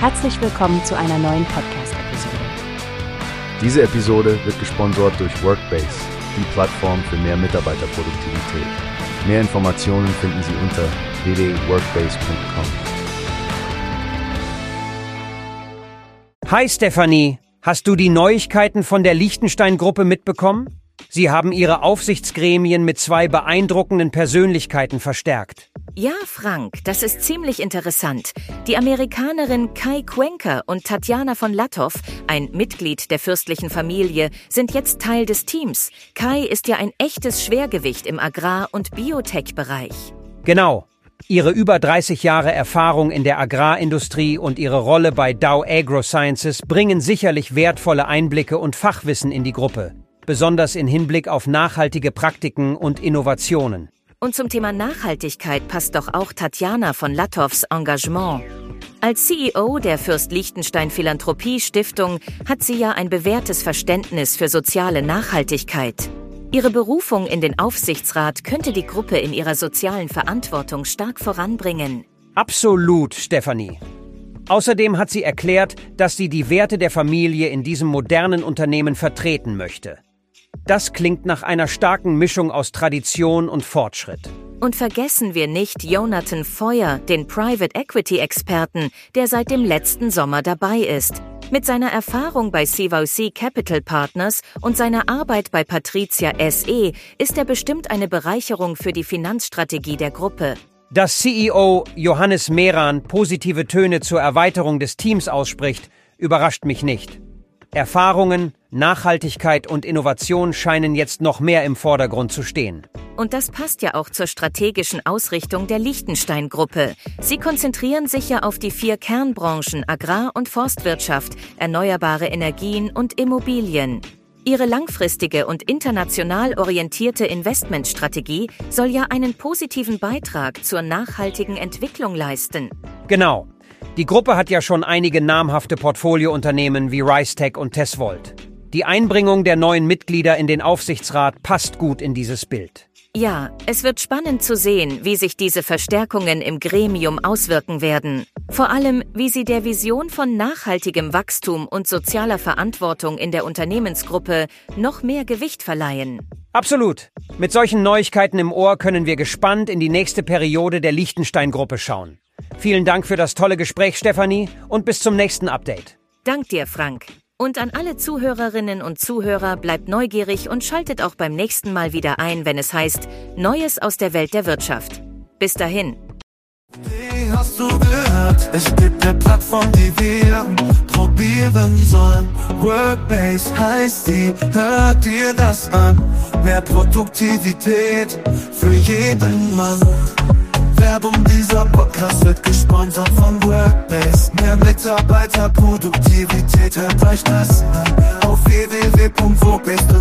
Herzlich willkommen zu einer neuen Podcast-Episode. Diese Episode wird gesponsert durch Workbase, die Plattform für mehr Mitarbeiterproduktivität. Mehr Informationen finden Sie unter www.workbase.com. Hi Stefanie, hast du die Neuigkeiten von der Liechtenstein-Gruppe mitbekommen? Sie haben ihre Aufsichtsgremien mit zwei beeindruckenden Persönlichkeiten verstärkt. Ja, Frank, das ist ziemlich interessant. Die Amerikanerin Kai Cuenca und Tatjana von Latov, ein Mitglied der fürstlichen Familie, sind jetzt Teil des Teams. Kai ist ja ein echtes Schwergewicht im Agrar- und Biotech-Bereich. Genau. Ihre über 30 Jahre Erfahrung in der Agrarindustrie und ihre Rolle bei Dow AgroSciences bringen sicherlich wertvolle Einblicke und Fachwissen in die Gruppe, besonders in Hinblick auf nachhaltige Praktiken und Innovationen. Und zum Thema Nachhaltigkeit passt doch auch Tatjana von Latovs Engagement. Als CEO der Fürst Liechtenstein Philanthropie Stiftung hat sie ja ein bewährtes Verständnis für soziale Nachhaltigkeit. Ihre Berufung in den Aufsichtsrat könnte die Gruppe in ihrer sozialen Verantwortung stark voranbringen. Absolut, Stefanie. Außerdem hat sie erklärt, dass sie die Werte der Familie in diesem modernen Unternehmen vertreten möchte. Das klingt nach einer starken Mischung aus Tradition und Fortschritt. Und vergessen wir nicht Jonathan Feuer, den Private Equity Experten, der seit dem letzten Sommer dabei ist. Mit seiner Erfahrung bei CVC Capital Partners und seiner Arbeit bei Patricia SE ist er bestimmt eine Bereicherung für die Finanzstrategie der Gruppe. Dass CEO Johannes Mehran positive Töne zur Erweiterung des Teams ausspricht, überrascht mich nicht. Erfahrungen, Nachhaltigkeit und Innovation scheinen jetzt noch mehr im Vordergrund zu stehen. Und das passt ja auch zur strategischen Ausrichtung der Liechtenstein-Gruppe. Sie konzentrieren sich ja auf die vier Kernbranchen Agrar- und Forstwirtschaft, erneuerbare Energien und Immobilien. Ihre langfristige und international orientierte Investmentstrategie soll ja einen positiven Beitrag zur nachhaltigen Entwicklung leisten. Genau. Die Gruppe hat ja schon einige namhafte Portfoliounternehmen wie RiceTech und Tesvolt. Die Einbringung der neuen Mitglieder in den Aufsichtsrat passt gut in dieses Bild. Ja, es wird spannend zu sehen, wie sich diese Verstärkungen im Gremium auswirken werden. Vor allem, wie sie der Vision von nachhaltigem Wachstum und sozialer Verantwortung in der Unternehmensgruppe noch mehr Gewicht verleihen. Absolut. Mit solchen Neuigkeiten im Ohr können wir gespannt in die nächste Periode der Liechtenstein-Gruppe schauen. Vielen Dank für das tolle Gespräch, Stefanie, und bis zum nächsten Update. Dank dir, Frank. Und an alle Zuhörerinnen und Zuhörer bleibt neugierig und schaltet auch beim nächsten Mal wieder ein, wenn es heißt Neues aus der Welt der Wirtschaft. Bis dahin. Wie hast du gehört? Es gibt eine Plattform, die wir probieren sollen. Workbase heißt die, hört dir das an. Mehr Produktivität für jeden Mann. Werbung, dieser Podcast wird gesponsert von Mitarbeiterproduktivität, hört euch das an. Auf du